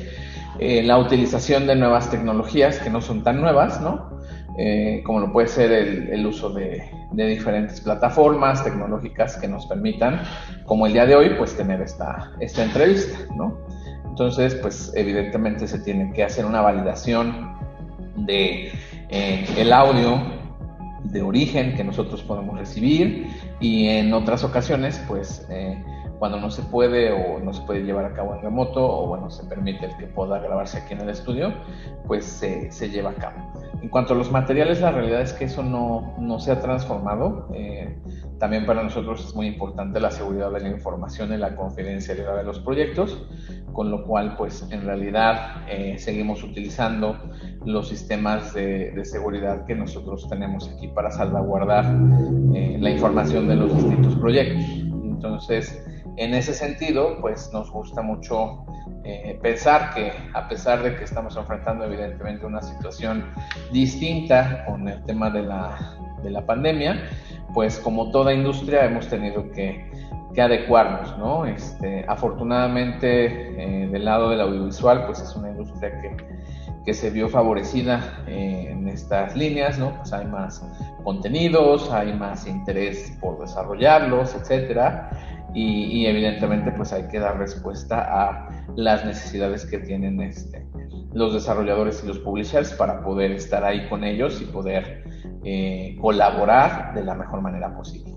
[SPEAKER 6] eh, la utilización de nuevas tecnologías que no son tan nuevas, ¿no? Eh, como lo puede ser el, uso de, de, diferentes plataformas tecnológicas que nos permitan, como el día de hoy, pues tener esta, esta entrevista, ¿no? Entonces, pues evidentemente se tiene que hacer una validación de eh, el audio de origen que nosotros podemos recibir y en otras ocasiones, pues eh, cuando no se puede o no se puede llevar a cabo en remoto o bueno, se permite el que pueda grabarse aquí en el estudio, pues se, se lleva a cabo. En cuanto a los materiales, la realidad es que eso no, no se ha transformado. Eh, también para nosotros es muy importante la seguridad de la información y la confidencialidad de los proyectos, con lo cual, pues en realidad eh, seguimos utilizando los sistemas de, de, seguridad que nosotros tenemos aquí para salvaguardar eh, la información de los distintos proyectos. Entonces, en ese sentido, pues nos gusta mucho eh, pensar que a pesar de que estamos enfrentando evidentemente una situación distinta con el tema de la, de la pandemia, pues como toda industria hemos tenido que, que adecuarnos, ¿no? Este, afortunadamente eh, del lado del audiovisual, pues es una industria que, que se vio favorecida eh, en estas líneas, ¿no? Pues hay más contenidos, hay más interés por desarrollarlos, etcétera y, evidentemente pues hay que dar respuesta a las necesidades que tienen este, los desarrolladores y los publishers para poder estar ahí con ellos y poder eh, colaborar de la mejor manera posible.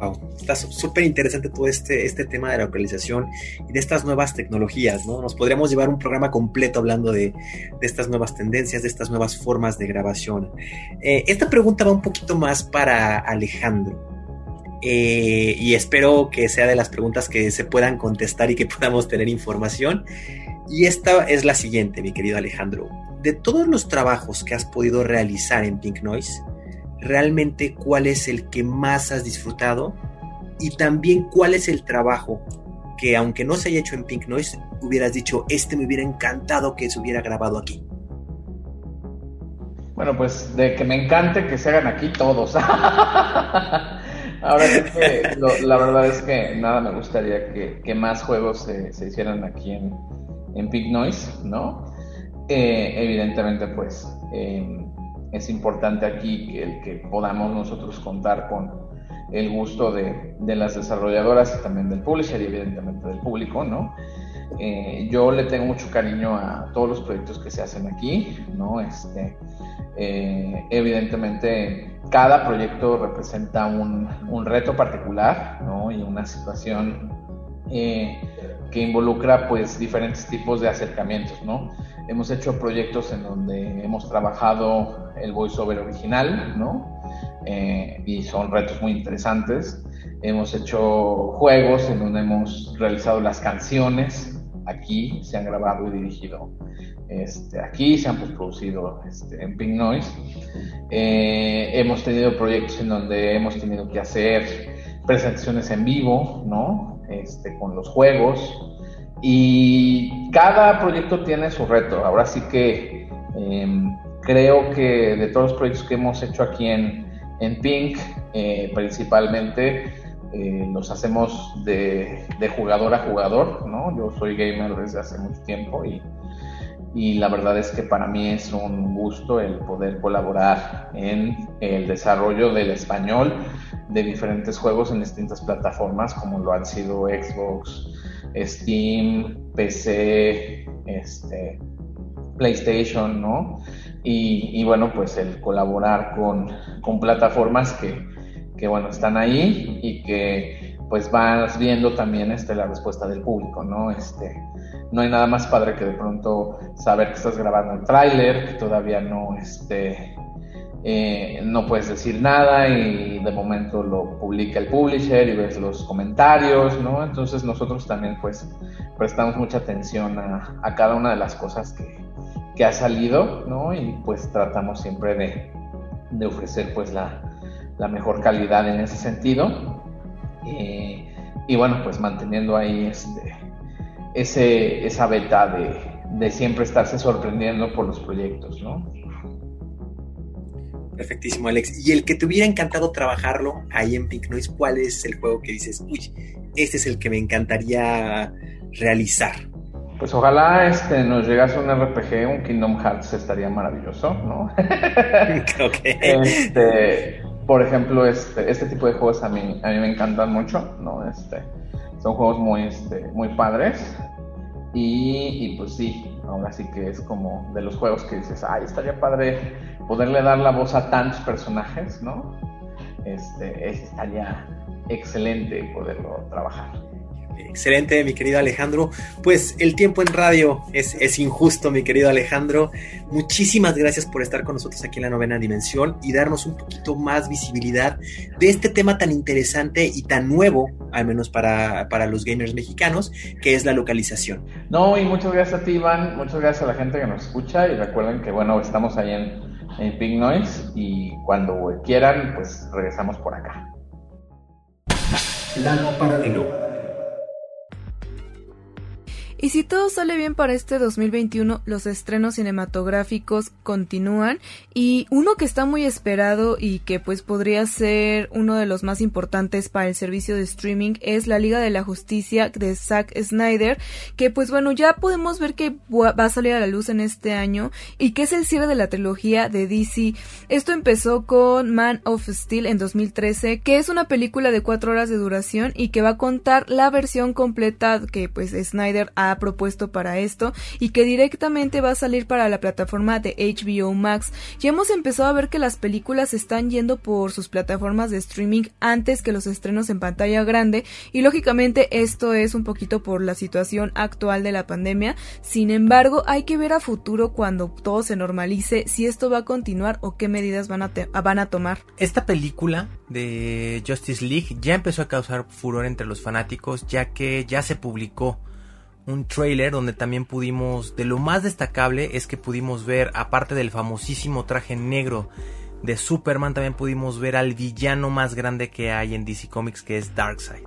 [SPEAKER 5] Wow, está súper interesante todo este, este tema de la localización y de estas nuevas tecnologías, ¿no? Nos podríamos llevar un programa completo hablando de, estas nuevas tendencias, de estas nuevas formas de grabación. Eh, esta pregunta va un poquito más para Alejandro. Eh, y espero que sea de las preguntas que se puedan contestar y que podamos tener información. Y esta es la siguiente, mi querido Alejandro. De todos los trabajos que has podido realizar en Pink Noise, realmente cuál es el que más has disfrutado y también cuál es el trabajo que aunque no se haya hecho en Pink Noise, hubieras dicho, este me hubiera encantado que se hubiera grabado aquí.
[SPEAKER 6] Bueno, pues de que me encante que se hagan aquí todos. Ahora sí que la verdad es que nada me gustaría que, más juegos se, hicieran aquí en, en Pink Noise, ¿no? Eh, evidentemente, pues eh, es importante aquí que, el que podamos nosotros contar con el gusto de, las desarrolladoras y también del publisher y evidentemente del público, ¿no? Eh, yo le tengo mucho cariño a todos los proyectos que se hacen aquí, ¿no? Este, eh, evidentemente, cada proyecto representa un, reto particular, ¿no? Y una situación eh, que involucra, pues, diferentes tipos de acercamientos, ¿no? Hemos hecho proyectos en donde hemos trabajado el voiceover original, ¿no? Y son retos muy interesantes. Hemos hecho juegos en donde hemos realizado las canciones aquí, se han grabado y dirigido este, aquí, se han producido este, en Pink Noise. Eh, hemos tenido proyectos en donde hemos tenido que hacer presentaciones en vivo, ¿no? Este, con los juegos. Y cada proyecto tiene su reto. Ahora sí que em, creo que de todos los proyectos que hemos hecho aquí en, en Pink, eh, principalmente eh, los hacemos de, jugador a jugador, ¿no? Yo soy gamer desde hace mucho tiempo y, y la verdad es que para mí es un gusto el poder colaborar en el desarrollo del español de diferentes juegos en distintas plataformas como lo han sido Xbox, Steam, PC, este, PlayStation, ¿no? Y, bueno, pues el colaborar con, plataformas que, bueno, están ahí y que pues vas viendo también este, la respuesta del público, ¿no? Este, no hay nada más padre que de pronto saber que estás grabando el tráiler, que todavía no, este, eh, no puedes decir nada y de momento lo publica el publisher y ves los comentarios, ¿no? Entonces nosotros también pues prestamos mucha atención a, cada una de las cosas que, que, ha salido, ¿no? Y pues tratamos siempre de, de ofrecer pues la, la, mejor calidad en ese sentido. Eh, y bueno, pues manteniendo ahí este, ese, esa beta de, de siempre estarse sorprendiendo por los proyectos, ¿no?
[SPEAKER 5] Perfectísimo, Alex. Y el que te hubiera encantado trabajarlo ahí en Pink Noise, ¿cuál es el juego que dices, uy, este es el que me encantaría realizar?
[SPEAKER 6] Pues ojalá este, nos llegase un RPG, un Kingdom Hearts, estaría maravilloso, ¿no?
[SPEAKER 5] okay.
[SPEAKER 6] este, por ejemplo, este, este tipo de juegos a mí, a mí me encantan mucho, ¿no? Este, son juegos muy, este, muy padres. Y, pues sí, ahora sí que es como de los juegos que dices, ay, estaría padre poderle dar la voz a tantos personajes, ¿no? Este, estaría excelente poderlo trabajar.
[SPEAKER 5] Excelente, mi querido Alejandro. Pues el tiempo en radio es, injusto, mi querido Alejandro. Muchísimas gracias por estar con nosotros aquí en la novena dimensión y darnos un poquito más visibilidad de este tema tan interesante y tan nuevo, al menos para, los gamers mexicanos, que es la localización.
[SPEAKER 6] No, y muchas gracias a ti, Iván. Muchas gracias a la gente que nos escucha y recuerden que, bueno, estamos ahí en, en Big Noise y cuando quieran, pues regresamos por acá.
[SPEAKER 4] Plano paralelo
[SPEAKER 1] Y si todo sale bien para este 2021, los estrenos cinematográficos continúan y uno que está muy esperado y que pues podría ser uno de los más importantes para el servicio de streaming es la Liga de la Justicia de Zack Snyder, que pues bueno, ya podemos ver que va a salir a la luz en este año y que es el cierre de la trilogía de DC. Esto empezó con Man of Steel en 2013, que es una película de cuatro horas de duración y que va a contar la versión completa que pues Snyder ha propuesto para esto y que directamente va a salir para la plataforma de HBO Max. Ya hemos empezado a ver que las películas están yendo por sus plataformas de streaming antes que los estrenos en pantalla grande y lógicamente esto es un poquito por la situación actual de la pandemia. Sin embargo, hay que ver a futuro cuando todo se normalice si esto va a continuar o qué medidas van a, van a tomar.
[SPEAKER 2] Esta película de Justice League ya empezó a causar furor entre los fanáticos ya que ya se publicó un trailer donde también pudimos, de lo más destacable es que pudimos ver, aparte del famosísimo traje negro de Superman, también pudimos ver al villano más grande que hay en DC Comics, que es Darkseid.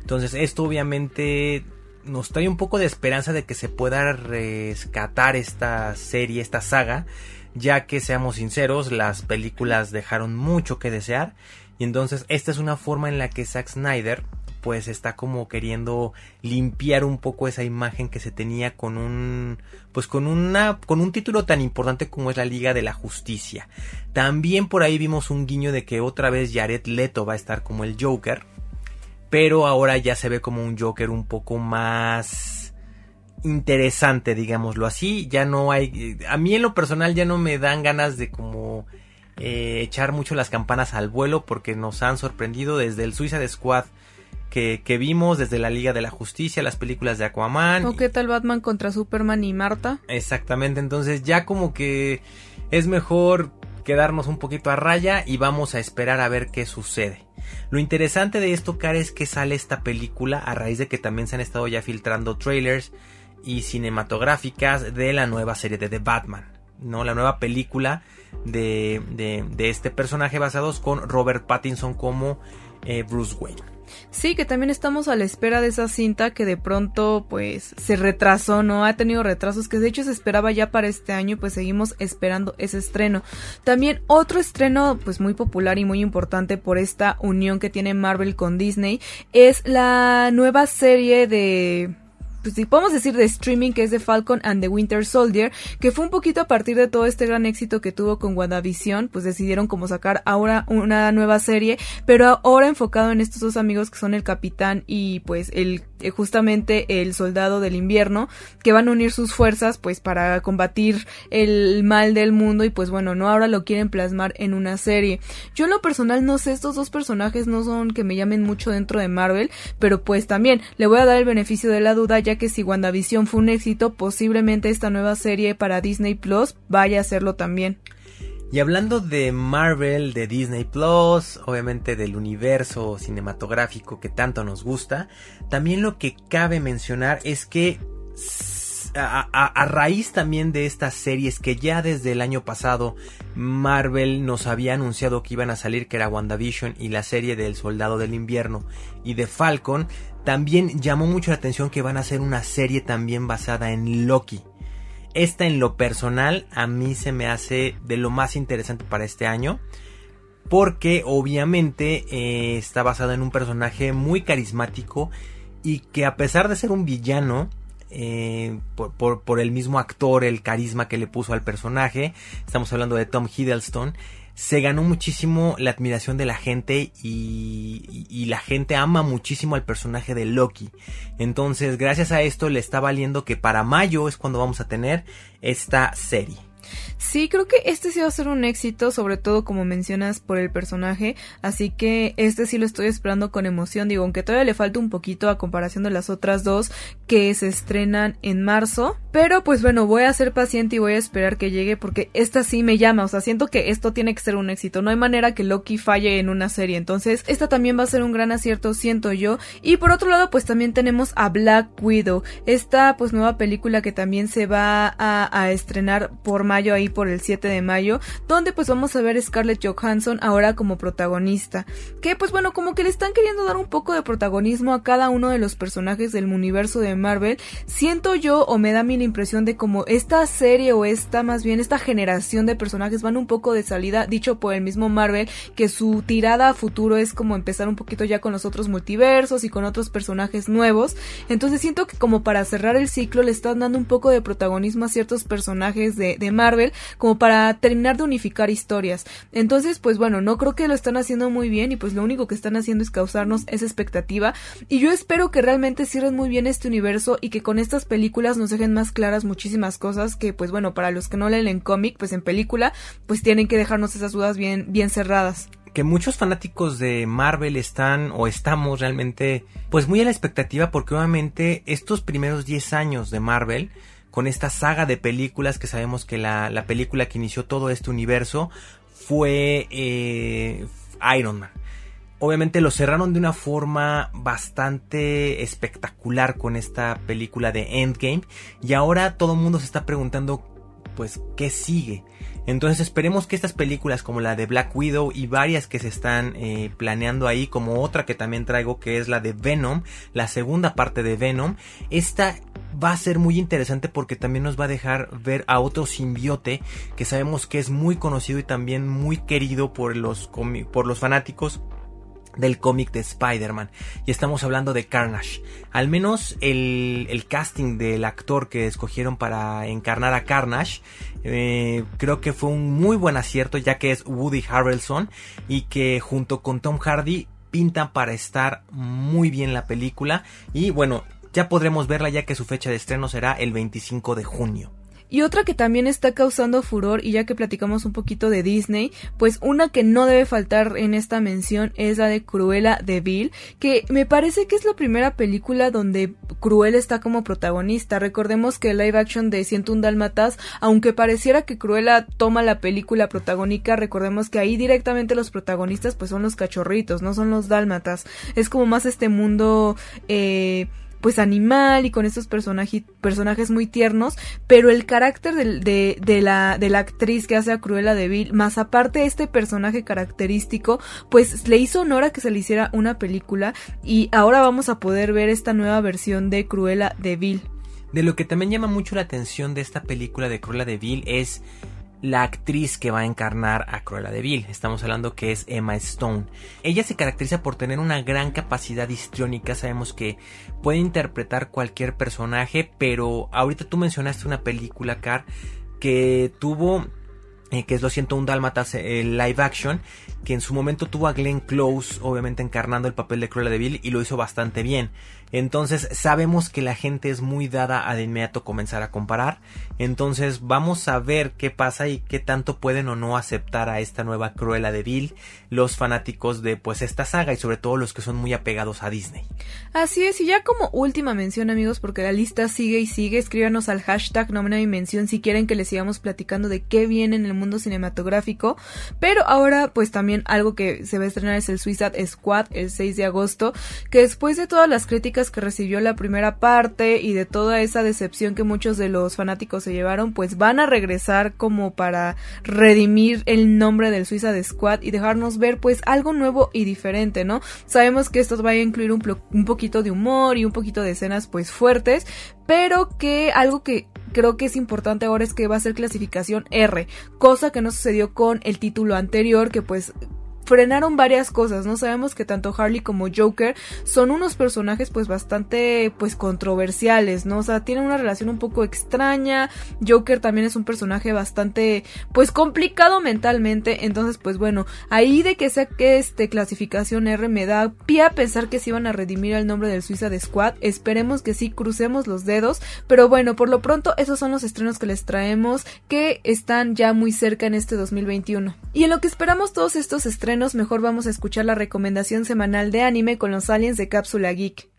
[SPEAKER 2] Entonces esto obviamente nos trae un poco de esperanza de que se pueda rescatar esta serie, esta saga, ya que seamos sinceros, las películas dejaron mucho que desear. Y entonces esta es una forma en la que Zack Snyder pues está como queriendo limpiar un poco esa imagen que se tenía con un pues con una con un título tan importante como es la Liga de la Justicia. También por ahí vimos un guiño de que otra vez Jared Leto va a estar como el Joker, pero ahora ya se ve como un Joker un poco más interesante, digámoslo así, ya no hay a mí en lo personal ya no me dan ganas de como eh, echar mucho las campanas al vuelo porque nos han sorprendido desde el Suiza de Squad que, vimos desde la Liga de la Justicia, las películas de Aquaman.
[SPEAKER 1] ¿O qué tal Batman contra Superman y Marta?
[SPEAKER 2] Exactamente, entonces ya como que es mejor quedarnos un poquito a raya y vamos a esperar a ver qué sucede. Lo interesante de esto, Cara, es que sale esta película a raíz de que también se han estado ya filtrando trailers y cinematográficas de la nueva serie de The Batman, ¿no? La nueva película de, de, este personaje basados con Robert Pattinson como eh, Bruce Wayne.
[SPEAKER 1] Sí, que también estamos a la espera de esa cinta que de pronto pues se retrasó, ¿no? Ha tenido retrasos que de hecho se esperaba ya para este año pues seguimos esperando ese estreno. También otro estreno pues muy popular y muy importante por esta unión que tiene Marvel con Disney es la nueva serie de pues si podemos decir de streaming que es de Falcon and the Winter Soldier, que fue un poquito a partir de todo este gran éxito que tuvo con WandaVision, pues decidieron como sacar ahora una nueva serie, pero ahora enfocado en estos dos amigos que son el capitán y pues el eh, justamente el soldado del invierno, que van a unir sus fuerzas pues para combatir el mal del mundo y pues bueno, no ahora lo quieren plasmar en una serie. Yo en lo personal no sé, estos dos personajes no son que me llamen mucho dentro de Marvel, pero pues también le voy a dar el beneficio de la duda ya que si WandaVision fue un éxito, posiblemente esta nueva serie para Disney Plus vaya a serlo también.
[SPEAKER 2] Y hablando de Marvel, de Disney Plus, obviamente del universo cinematográfico que tanto nos gusta, también lo que cabe mencionar es que a, raíz también de estas series que ya desde el año pasado Marvel nos había anunciado que iban a salir, que era WandaVision y la serie del Soldado del Invierno y de Falcon, también llamó mucho la atención que van a hacer una serie también basada en Loki. Esta en lo personal a mí se me hace de lo más interesante para este año. Porque obviamente eh, está basado en un personaje muy carismático y que a pesar de ser un villano, eh, por, el mismo actor, el carisma que le puso al personaje, estamos hablando de Tom Hiddleston, se ganó muchísimo la admiración de la gente y, la gente ama muchísimo al personaje de Loki. Entonces, gracias a esto le está valiendo que para mayo es cuando vamos a tener esta serie.
[SPEAKER 1] Sí, creo que este sí va a ser un éxito, sobre todo como mencionas por el personaje, así que este sí lo estoy esperando con emoción, digo, aunque todavía le falta un poquito a comparación de las otras dos que se estrenan en marzo, pero pues bueno, voy a ser paciente y voy a esperar que llegue porque esta sí me llama, o sea, siento que esto tiene que ser un éxito, no hay manera que Loki falle en una serie, entonces esta también va a ser un gran acierto, siento yo, y por otro lado pues también tenemos a Black Widow, esta pues nueva película que también se va a, estrenar por mayo mayo, ahí por el 7 de mayo, donde pues vamos a ver a Scarlett Johansson ahora como protagonista. Que pues bueno, como que le están queriendo dar un poco de protagonismo a cada uno de los personajes del universo de Marvel. Siento yo o me da a mí la impresión de como esta serie o esta más bien esta generación de personajes van un poco de salida, dicho por el mismo Marvel, que su tirada a futuro es como empezar un poquito ya con los otros multiversos y con otros personajes nuevos. Entonces siento que como para cerrar el ciclo le están dando un poco de protagonismo a ciertos personajes de, de Marvel, como para terminar de unificar historias. Entonces, pues bueno, no creo que lo están haciendo muy bien y pues lo único que están haciendo es causarnos esa expectativa. Y yo espero que realmente cierren muy bien este universo y que con estas películas nos dejen más claras muchísimas cosas que pues bueno, para los que no leen en cómic, pues en película, pues tienen que dejarnos esas dudas bien, bien cerradas
[SPEAKER 2] que muchos fanáticos de Marvel están o estamos realmente pues muy a la expectativa porque obviamente estos primeros 10 años de Marvel con esta saga de películas que sabemos que la, la película que inició todo este universo fue eh, Iron Man. Obviamente lo cerraron de una forma bastante espectacular con esta película de Endgame y ahora todo el mundo se está preguntando pues qué sigue entonces esperemos que estas películas como la de Black Widow y varias que se están eh, planeando ahí, como otra que también traigo que es la de Venom, la segunda parte de Venom, esta va a ser muy interesante porque también nos va a dejar ver a otro simbiote que sabemos que es muy conocido y también muy querido por los, por los fanáticos del cómic de Spider-Man. Y estamos hablando de Carnage. Al menos el, casting del actor que escogieron para encarnar a Carnage. Eh, creo que fue un muy buen acierto ya que es Woody Harrelson. Y que junto con Tom Hardy pintan para estar muy bien la película. Y bueno, ya podremos verla ya que su fecha de estreno será el 25 de junio.
[SPEAKER 1] Y otra que también está causando furor, y ya que platicamos un poquito de Disney, pues una que no debe faltar en esta mención es la de Cruella de Vil, que me parece que es la primera película donde Cruella está como protagonista. Recordemos que el live action de 101 Dálmatas, aunque pareciera que Cruella toma la película protagónica, recordemos que ahí directamente los protagonistas pues son los cachorritos, no son los dálmatas. Es como más este mundo... Eh, pues animal y con estos personajes muy tiernos, pero el carácter de, de, la, de la actriz que hace a Cruella de Vil, más aparte este personaje característico, pues le hizo honor a que se le hiciera una película y ahora vamos a poder ver esta nueva versión de Cruella de Vil.
[SPEAKER 2] De lo que también llama mucho la atención de esta película de Cruella de Vil es la actriz que va a encarnar a Cruella de Vil. Estamos hablando que es Emma Stone. Ella se caracteriza por tener una gran capacidad histriónica. Sabemos que puede interpretar cualquier personaje, pero ahorita tú mencionaste una película, Car, que tuvo eh, que es Lo siento un Dálmatas eh, live action, que en su momento tuvo a Glenn Close, obviamente encarnando el papel de Cruella de Vil, y lo hizo bastante bien. Entonces sabemos que la gente es muy dada a de inmediato comenzar a comparar. Entonces vamos a ver qué pasa y qué tanto pueden o no aceptar a esta nueva Cruella de Vil los fanáticos de pues esta saga y sobre todo los que son muy apegados a Disney.
[SPEAKER 1] Así es, y ya como última mención amigos, porque la lista sigue y sigue, escríbanos al hashtag no y mención si quieren que les sigamos platicando de qué viene en el mundo cinematográfico. Pero ahora pues también algo que se va a estrenar es el Suicide Squad el 6 de agosto, que después de todas las críticas que recibió la primera parte y de toda esa decepción que muchos de los fanáticos se llevaron, pues van a regresar como para redimir el nombre del Suiza Squad y dejarnos ver pues algo nuevo y diferente, ¿no? Sabemos que esto va a incluir un, un poquito de humor y un poquito de escenas pues fuertes, pero que algo que creo que es importante ahora es que va a ser clasificación R, cosa que no sucedió con el título anterior que pues frenaron varias cosas, ¿no? Sabemos que tanto Harley como Joker son unos personajes pues bastante pues controversiales, ¿no? O sea, tienen una relación un poco extraña. Joker también es un personaje bastante pues complicado mentalmente, entonces pues bueno, ahí de que sea que este clasificación R me da pie a pensar que se iban a redimir el nombre del Suiza de Squad. Esperemos que sí, crucemos los dedos, pero bueno, por lo pronto esos son los estrenos que les traemos que están ya muy cerca en este 2021. Y en lo que esperamos todos estos estrenos mejor vamos a escuchar la recomendación semanal de anime con los aliens de Cápsula Geek.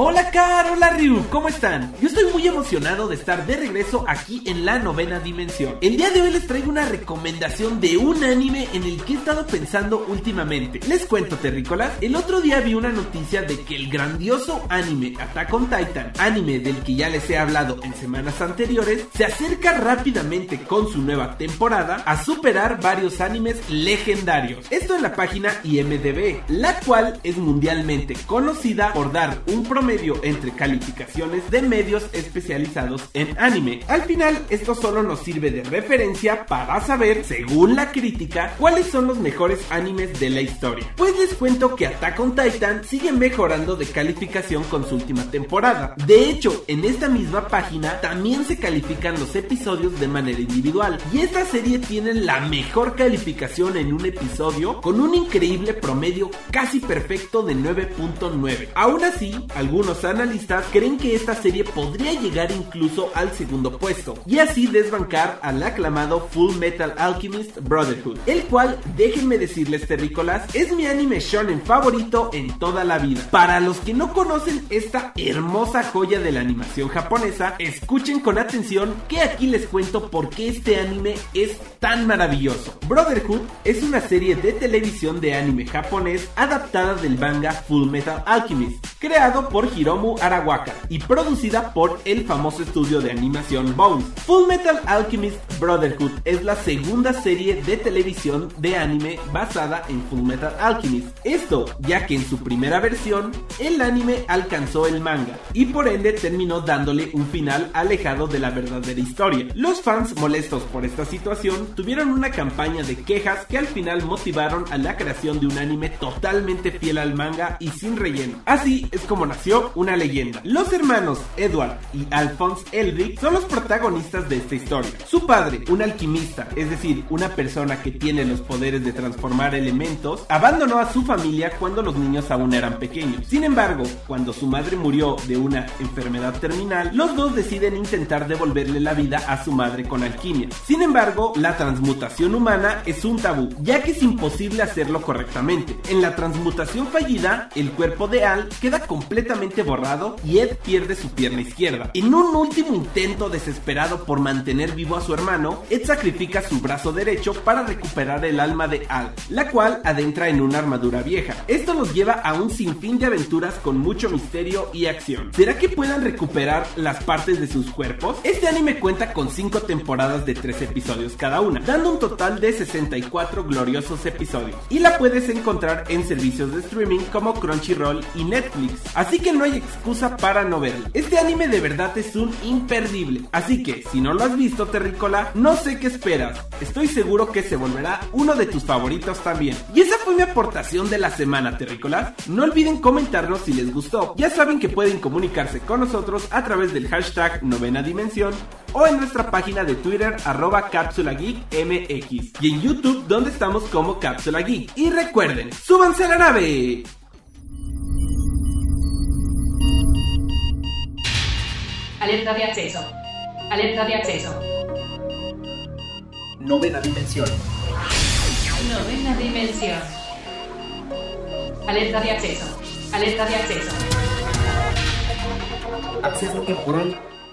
[SPEAKER 3] Hola Car, hola Ryu, ¿cómo están? Yo estoy muy emocionado de estar de regreso aquí en la novena dimensión. El día de hoy les traigo una recomendación de un anime en el que he estado pensando últimamente. Les cuento, terrícolas, el otro día vi una noticia de que el grandioso anime Attack on Titan, anime del que ya les he hablado en semanas anteriores, se acerca rápidamente con su nueva temporada a superar varios animes legendarios. Esto en la página IMDB, la cual es mundialmente conocida por dar un promedio entre calificaciones de medios especializados en anime. Al final, esto solo nos sirve de referencia para saber, según la crítica, cuáles son los mejores animes de la historia. Pues les cuento que Attack on Titan sigue mejorando de calificación con su última temporada. De hecho, en esta misma página también se califican los episodios de manera individual. Y esta serie tiene la mejor calificación en un episodio con un increíble promedio casi perfecto de 9.9. Aún así, algunos analistas creen que esta serie podría llegar incluso al segundo puesto y así desbancar al aclamado Full Metal Alchemist Brotherhood, el cual, déjenme decirles terrícolas, es mi anime shonen favorito en toda la vida. Para los que no conocen esta hermosa joya de la animación japonesa, escuchen con atención que aquí les cuento por qué este anime es tan maravilloso. Brotherhood es una serie de televisión de anime japonés adaptada del manga Full Metal Alchemist, creado por Hiromu Arawaka y producida por el famoso estudio de animación Bones. Full Metal Alchemist Brotherhood es la segunda serie de televisión de anime basada en Full Metal Alchemist. Esto ya que en su primera versión el anime alcanzó el manga y por ende terminó dándole un final alejado de la verdadera historia. Los fans molestos por esta situación tuvieron una campaña de quejas que al final motivaron a la creación de un anime totalmente fiel al manga y sin relleno. Así es como nació una leyenda. Los hermanos Edward y Alphonse Elric son los protagonistas de esta historia. Su padre, un alquimista, es decir, una persona que tiene los poderes de transformar elementos, abandonó a su familia cuando los niños aún eran pequeños. Sin embargo, cuando su madre murió de una enfermedad terminal, los dos deciden intentar devolverle la vida a su madre con alquimia. Sin embargo, la transmutación humana es un tabú, ya que es imposible hacerlo correctamente. En la transmutación fallida, el cuerpo de Al queda completamente borrado y Ed pierde su pierna izquierda. En un último intento desesperado por mantener vivo a su hermano, Ed sacrifica su brazo derecho para recuperar el alma de Al, la cual adentra en una armadura vieja. Esto los lleva a un sinfín de aventuras con mucho misterio y acción. ¿Será que puedan recuperar las partes de sus cuerpos? Este anime cuenta con 5 temporadas de 3 episodios cada una, dando un total de 64 gloriosos episodios. Y la puedes encontrar en servicios de streaming como Crunchyroll y Netflix. Así que no hay excusa para no verlo. Este anime de verdad es un imperdible. Así que si no lo has visto, Terrícola, no sé qué esperas. Estoy seguro que se volverá uno de tus favoritos también. Y esa fue mi aportación de la semana, Terrícolas. No olviden comentarnos si les gustó. Ya saben que pueden comunicarse con nosotros a través del hashtag novena dimensión o en nuestra página de Twitter arroba Cápsula Geek MX y en YouTube donde estamos como Cápsula Geek. Y recuerden, súbanse a la nave.
[SPEAKER 7] Alerta de acceso. Alerta de acceso.
[SPEAKER 4] Novena dimensión.
[SPEAKER 7] Novena dimensión. Alerta de acceso. Alerta de acceso.
[SPEAKER 4] Acceso temporal.